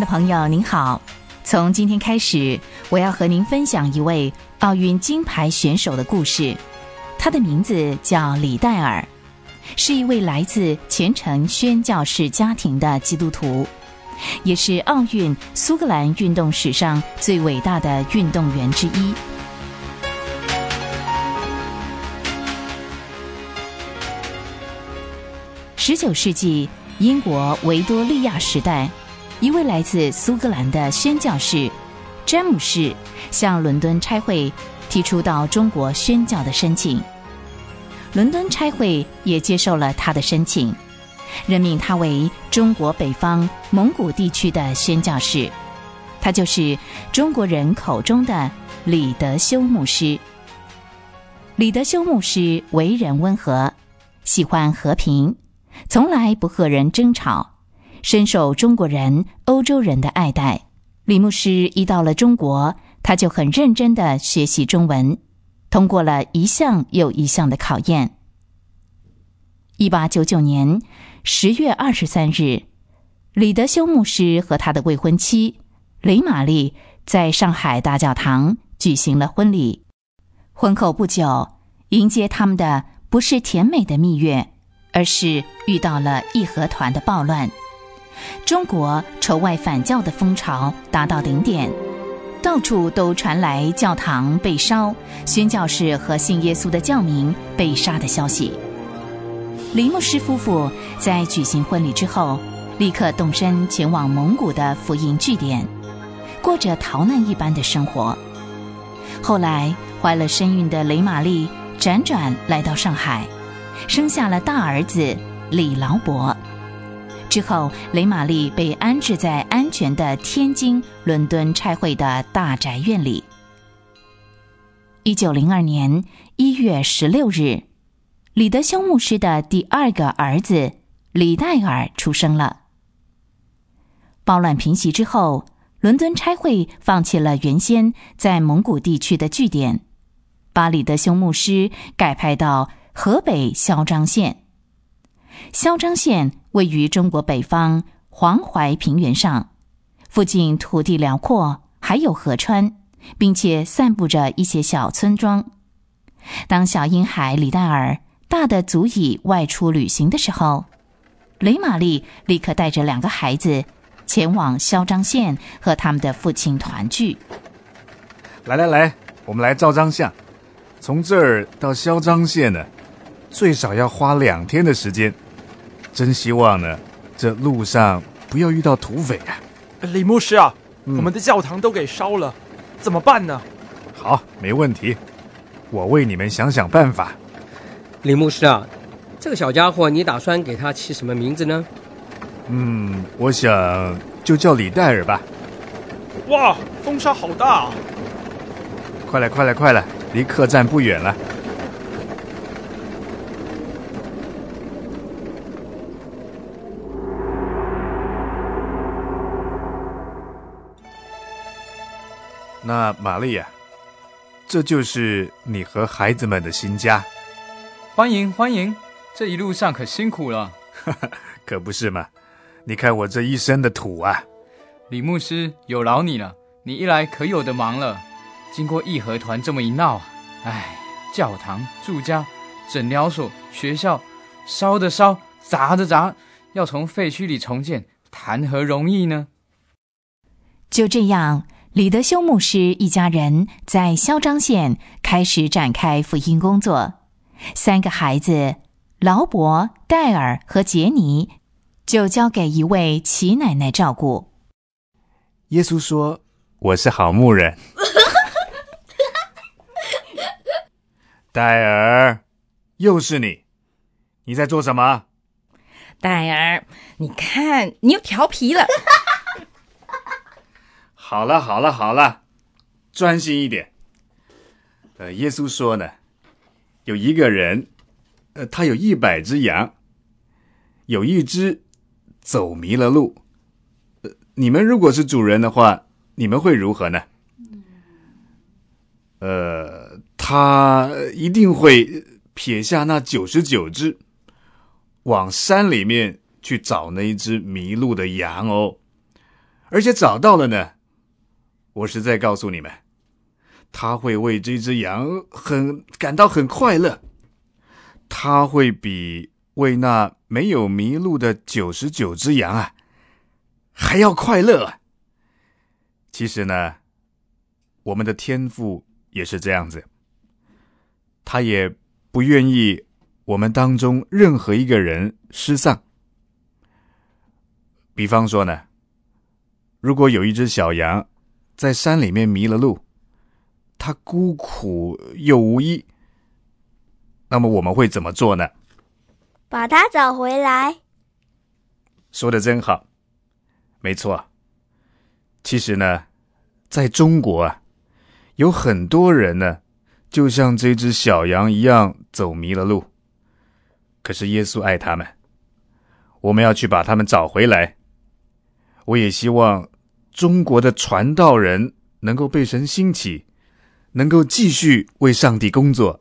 的朋友，您好。从今天开始，我要和您分享一位奥运金牌选手的故事。他的名字叫李戴尔，是一位来自虔诚宣教士家庭的基督徒，也是奥运苏格兰运动史上最伟大的运动员之一。十九世纪英国维多利亚时代。一位来自苏格兰的宣教士詹姆士向伦敦差会提出到中国宣教的申请，伦敦差会也接受了他的申请，任命他为中国北方蒙古地区的宣教士。他就是中国人口中的李德修牧师。李德修牧师为人温和，喜欢和平，从来不和人争吵。深受中国人、欧洲人的爱戴。李牧师一到了中国，他就很认真的学习中文，通过了一项又一项的考验。一八九九年十月二十三日，李德修牧师和他的未婚妻雷玛丽在上海大教堂举行了婚礼。婚后不久，迎接他们的不是甜美的蜜月，而是遇到了义和团的暴乱。中国仇外反教的风潮达到顶点，到处都传来教堂被烧、宣教士和信耶稣的教民被杀的消息。李牧师夫妇在举行婚礼之后，立刻动身前往蒙古的福音据点，过着逃难一般的生活。后来，怀了身孕的雷玛丽辗转来到上海，生下了大儿子李劳伯。之后，雷玛丽被安置在安全的天津伦敦差会的大宅院里。一九零二年一月十六日，李德修牧师的第二个儿子李戴尔出生了。暴乱平息之后，伦敦差会放弃了原先在蒙古地区的据点，把李德修牧师改派到河北嚣张县。嚣张县位于中国北方黄淮平原上，附近土地辽阔，还有河川，并且散布着一些小村庄。当小婴孩李戴尔大的足以外出旅行的时候，雷玛丽立刻带着两个孩子前往嚣张县和他们的父亲团聚。来来来，我们来照张相。从这儿到嚣张县呢，最少要花两天的时间。真希望呢，这路上不要遇到土匪啊！李牧师啊，我们的教堂都给烧了，怎么办呢？好，没问题，我为你们想想办法。李牧师啊，这个小家伙，你打算给他起什么名字呢？嗯，我想就叫李戴尔吧。哇，风沙好大！快来，快来，快来，离客栈不远了。那玛丽亚，这就是你和孩子们的新家。欢迎欢迎，这一路上可辛苦了。可不是嘛？你看我这一身的土啊！李牧师有劳你了，你一来可有的忙了。经过义和团这么一闹，唉，教堂、住家、诊疗所、学校，烧的烧，砸的砸，要从废墟里重建，谈何容易呢？就这样。李德修牧师一家人在嚣张县开始展开福音工作，三个孩子劳勃、戴尔和杰尼就交给一位齐奶奶照顾。耶稣说：“我是好牧人。”戴尔，又是你，你在做什么？戴尔，你看，你又调皮了。好了好了好了，专心一点。呃，耶稣说呢，有一个人，呃，他有一百只羊，有一只走迷了路。呃，你们如果是主人的话，你们会如何呢？呃，他一定会撇下那九十九只，往山里面去找那一只迷路的羊哦。而且找到了呢，我实在告诉你们，他会为这只羊很感到很快乐，他会比为那没有迷路的九十九只羊啊还要快乐啊。其实呢，我们的天赋也是这样子，他也不愿意我们当中任何一个人失丧。比方说呢，如果有一只小羊在山里面迷了路，他孤苦又无依，那么我们会怎么做呢？把他找回来。说的真好，没错。其实呢，在中国啊，有很多人呢，就像这只小羊一样走迷了路。可是耶稣爱他们，我们要去把他们找回来。我也希望中国的传道人能够被神兴起，能够继续为上帝工作。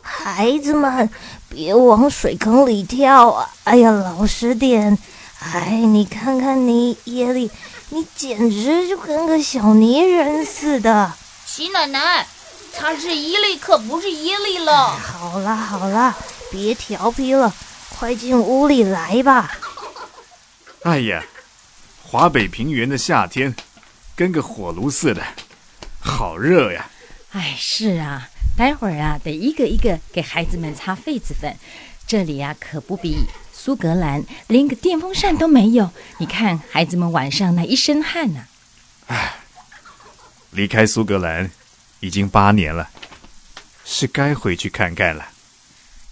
孩子们，别往水坑里跳啊！哎呀，老实点。哎，你看看你耶利，你简直就跟个小泥人似的。齐奶奶，他是伊利，可不是耶利了。好啦好啦，别调皮了，快进屋里来吧。哎呀，华北平原的夏天，跟个火炉似的，好热呀！哎，是啊，待会儿啊，得一个一个给孩子们擦痱子粉。这里啊，可不比苏格兰，连个电风扇都没有。你看，孩子们晚上那一身汗呐。唉，离开苏格兰已经八年了，是该回去看看了。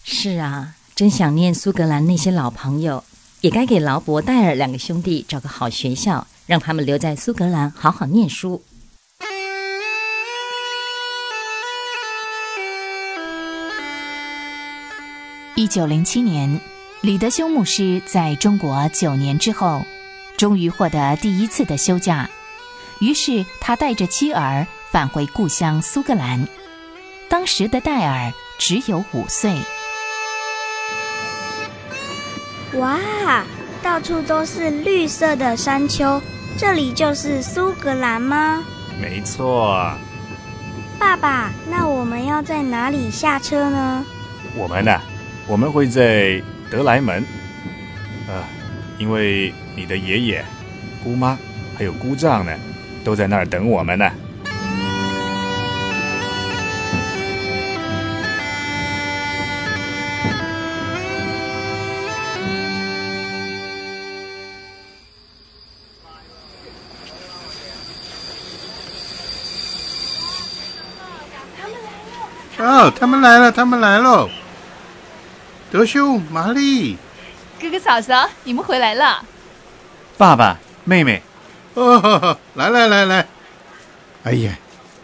是啊，真想念苏格兰那些老朋友。也该给劳勃、戴尔两个兄弟找个好学校，让他们留在苏格兰好好念书。一九零七年，李德修牧师在中国九年之后，终于获得第一次的休假，于是他带着妻儿返回故乡苏格兰。当时的戴尔只有五岁。哇，到处都是绿色的山丘，这里就是苏格兰吗？没错。爸爸，那我们要在哪里下车呢？我们呢？我们会在德莱门。呃，因为你的爷爷、姑妈还有姑丈呢，都在那儿等我们呢。哦，他们来了，他们来了。德修、玛丽，哥哥嫂嫂，你们回来了。爸爸、妹妹，哦，来来来来。哎呀，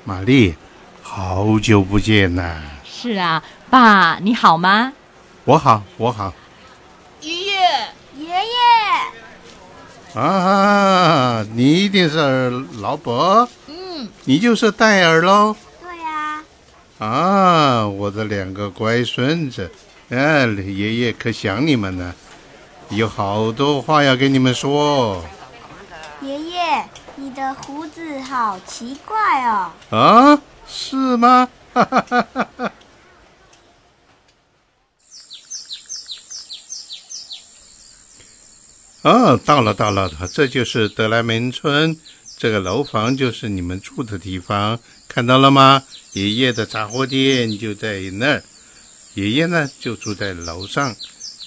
玛丽，好久不见呐。是啊，爸，你好吗？我好，我好。爷爷，爷爷。啊，你一定是老伯。嗯，你就是戴尔喽。啊，我的两个乖孙子，哎，爷爷可想你们呢，有好多话要跟你们说。爷爷，你的胡子好奇怪哦。啊，是吗？哈哈哈哈哈。哦，到了，到了，这就是德莱门村，这个楼房就是你们住的地方，看到了吗？爷爷的杂货店就在那儿，爷爷呢就住在楼上，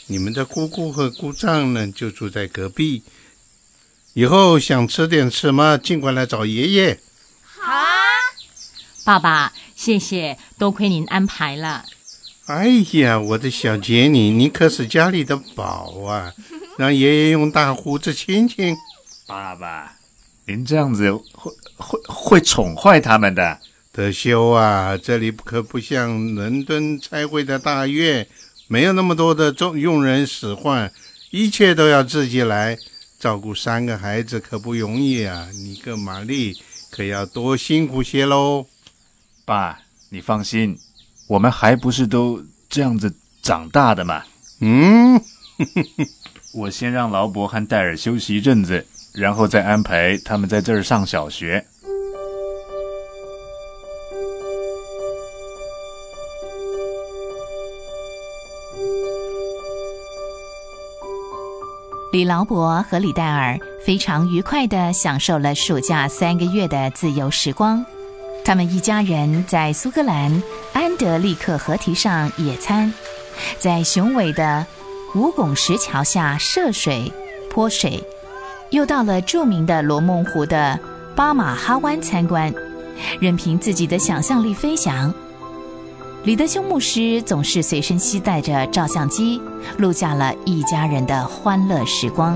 你们的姑姑和姑丈呢就住在隔壁。以后想吃点什么，尽管来找爷爷。好啊，爸爸，谢谢，多亏您安排了。哎呀，我的小杰尼，你可是家里的宝啊！让爷爷用大胡子亲亲。爸爸，您这样子会会会宠坏他们的。德修啊，这里可不像伦敦拆会的大院，没有那么多的众佣人使唤，一切都要自己来。照顾三个孩子可不容易啊！你跟玛丽可要多辛苦些喽。爸，你放心，我们还不是都这样子长大的嘛？嗯，我先让劳勃和戴尔休息一阵子，然后再安排他们在这儿上小学。李劳勃和李戴尔非常愉快地享受了暑假三个月的自由时光。他们一家人在苏格兰安德利克河堤上野餐，在雄伟的五拱石桥下涉水泼水，又到了著名的罗梦湖的巴马哈湾参观，任凭自己的想象力飞翔。李德修牧师总是随身携带着照相机，录下了一家人的欢乐时光。